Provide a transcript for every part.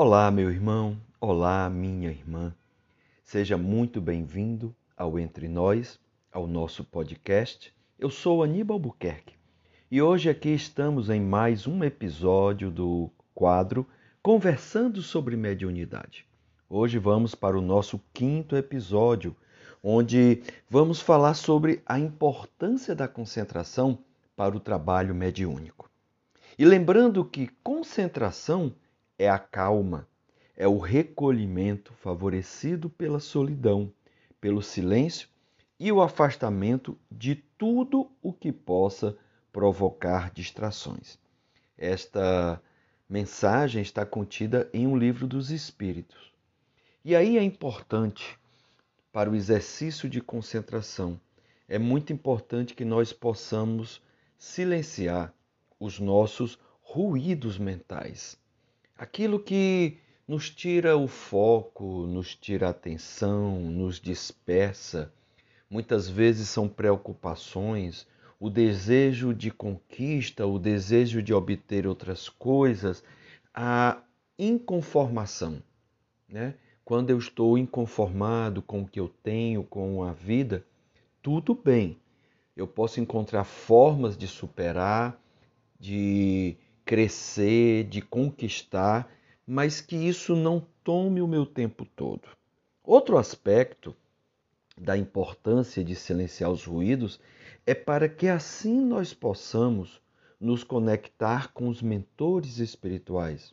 Olá, meu irmão, olá, minha irmã. Seja muito bem-vindo ao Entre Nós, ao nosso podcast. Eu sou Aníbal Buquerque e hoje aqui estamos em mais um episódio do quadro Conversando sobre Mediunidade. Hoje vamos para o nosso quinto episódio, onde vamos falar sobre a importância da concentração para o trabalho mediúnico. E lembrando que concentração a calma, é o recolhimento favorecido pela solidão, pelo silêncio e o afastamento de tudo o que possa provocar distrações. Esta mensagem está contida em um livro dos Espíritos. E aí é importante para o exercício de concentração, é muito importante que nós possamos silenciar os nossos ruídos mentais aquilo que nos tira o foco, nos tira a atenção, nos dispersa. Muitas vezes são preocupações, o desejo de conquista, o desejo de obter outras coisas, a inconformação. Né? Quando eu estou inconformado com o que eu tenho, com a vida, tudo bem. Eu posso encontrar formas de superar, de crescer, de conquistar, mas que isso não tome o meu tempo todo. Outro aspecto da importância de silenciar os ruídos é para que assim nós possamos nos conectar com os mentores espirituais.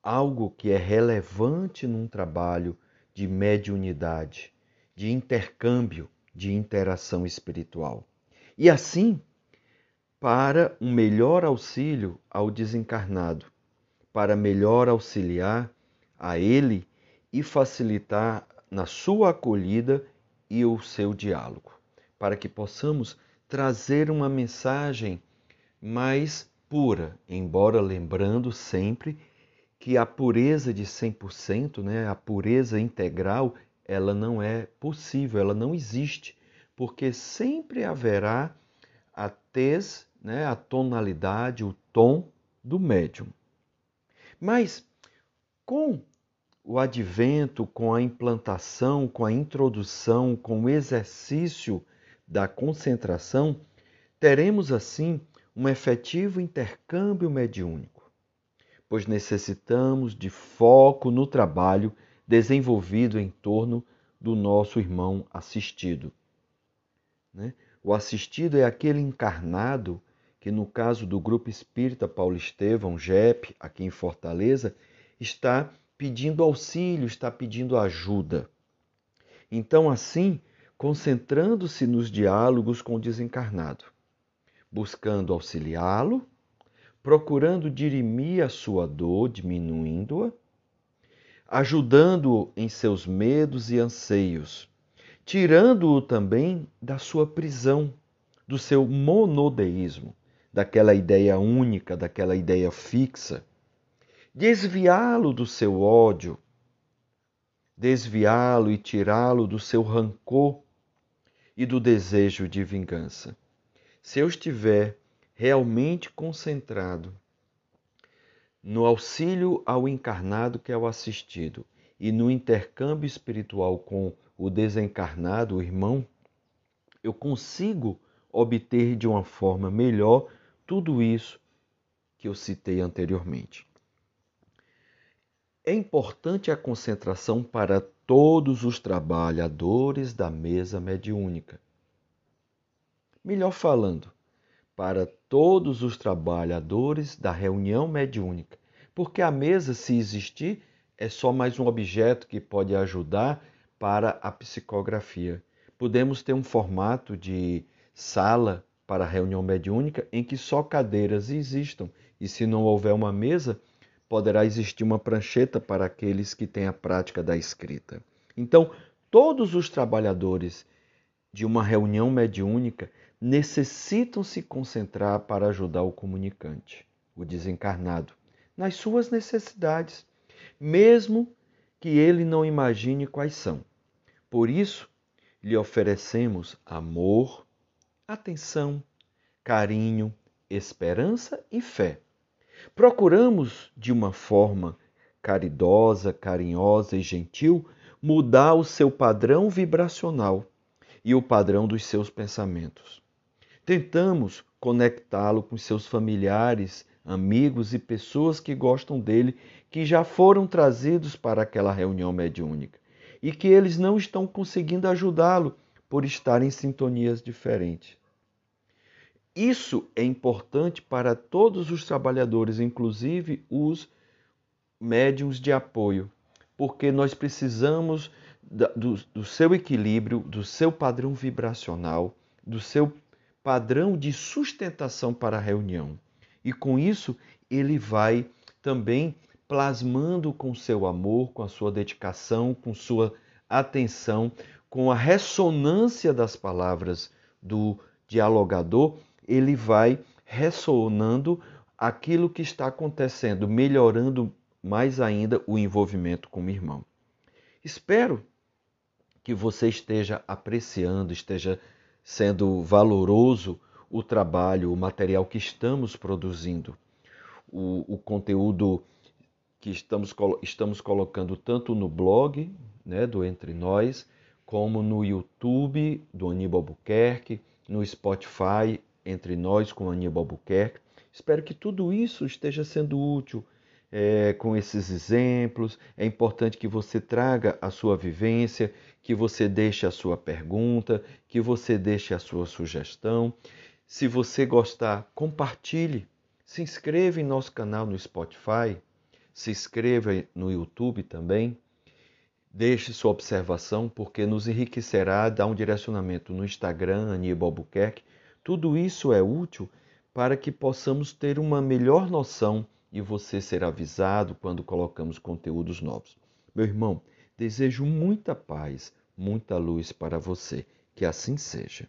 Algo que é relevante num trabalho de mediunidade, de intercâmbio, de interação espiritual. E assim, para um melhor auxílio ao desencarnado, para melhor auxiliar a ele e facilitar na sua acolhida e o seu diálogo, para que possamos trazer uma mensagem mais pura, embora lembrando sempre que a pureza de 100%, né, a pureza integral, ela não é possível, ela não existe, porque sempre haverá a tez né, a tonalidade, o tom do médium. Mas com o advento, com a implantação, com a introdução, com o exercício da concentração, teremos assim um efetivo intercâmbio mediúnico, pois necessitamos de foco no trabalho desenvolvido em torno do nosso irmão assistido. Né? O assistido é aquele encarnado que no caso do Grupo Espírita Paulo Estevão, GEP, aqui em Fortaleza, está pedindo auxílio, está pedindo ajuda. Então, assim, concentrando-se nos diálogos com o desencarnado, buscando auxiliá-lo, procurando dirimir a sua dor, diminuindo-a, ajudando-o em seus medos e anseios, tirando-o também da sua prisão, do seu monodeísmo, daquela ideia única, daquela ideia fixa, desviá-lo do seu ódio, desviá-lo e tirá-lo do seu rancor e do desejo de vingança. Se eu estiver realmente concentrado no auxílio ao encarnado que é o assistido e no intercâmbio espiritual com o desencarnado, o irmão, eu consigo obter de uma forma melhor tudo isso que eu citei anteriormente. É importante a concentração para todos os trabalhadores da mesa mediúnica. Melhor falando, para todos os trabalhadores da reunião mediúnica, porque a mesa, se existir, é só mais um objeto que pode ajudar para a psicografia. Podemos ter um formato de sala para a reunião mediúnica em que só cadeiras existam, e se não houver uma mesa, poderá existir uma prancheta para aqueles que têm a prática da escrita. Então, todos os trabalhadores de uma reunião mediúnica necessitam se concentrar para ajudar o comunicante, o desencarnado, nas suas necessidades, mesmo que ele não imagine quais são. Por isso, lhe oferecemos amor, atenção, carinho, esperança e fé. Procuramos, de uma forma caridosa, carinhosa e gentil, mudar o seu padrão vibracional e o padrão dos seus pensamentos. Tentamos conectá-lo com seus familiares, amigos e pessoas que gostam dele, que já foram trazidos para aquela reunião mediúnica e que eles não estão conseguindo ajudá-lo por estar em sintonias diferentes. Isso é importante para todos os trabalhadores, inclusive os médiums de apoio, porque nós precisamos do, do seu equilíbrio, do seu padrão vibracional, do seu padrão de sustentação para a reunião. E com isso, ele vai também plasmando com seu amor, com a sua dedicação, com sua atenção, com a ressonância das palavras do dialogador, ele vai ressonando aquilo que está acontecendo, melhorando mais ainda o envolvimento com o irmão. Espero que você esteja apreciando, esteja sendo valoroso o trabalho, o material que estamos produzindo, o, o conteúdo que estamos, estamos colocando tanto no blog né, do Entre Nós, como no YouTube do Aníbal Albuquerque, no Spotify Entre Nós com Aníbal Albuquerque. Espero que tudo isso esteja sendo útil é, com esses exemplos. É importante que você traga a sua vivência, que você deixe a sua pergunta, que você deixe a sua sugestão. Se você gostar, compartilhe. Se inscreva em nosso canal no Spotify. Se inscreva no YouTube também. Deixe sua observação, porque nos enriquecerá, dá um direcionamento no Instagram, Aníbal Albuquerque. Tudo isso é útil para que possamos ter uma melhor noção e você ser avisado quando colocamos conteúdos novos. Meu irmão, desejo muita paz, muita luz para você. Que assim seja.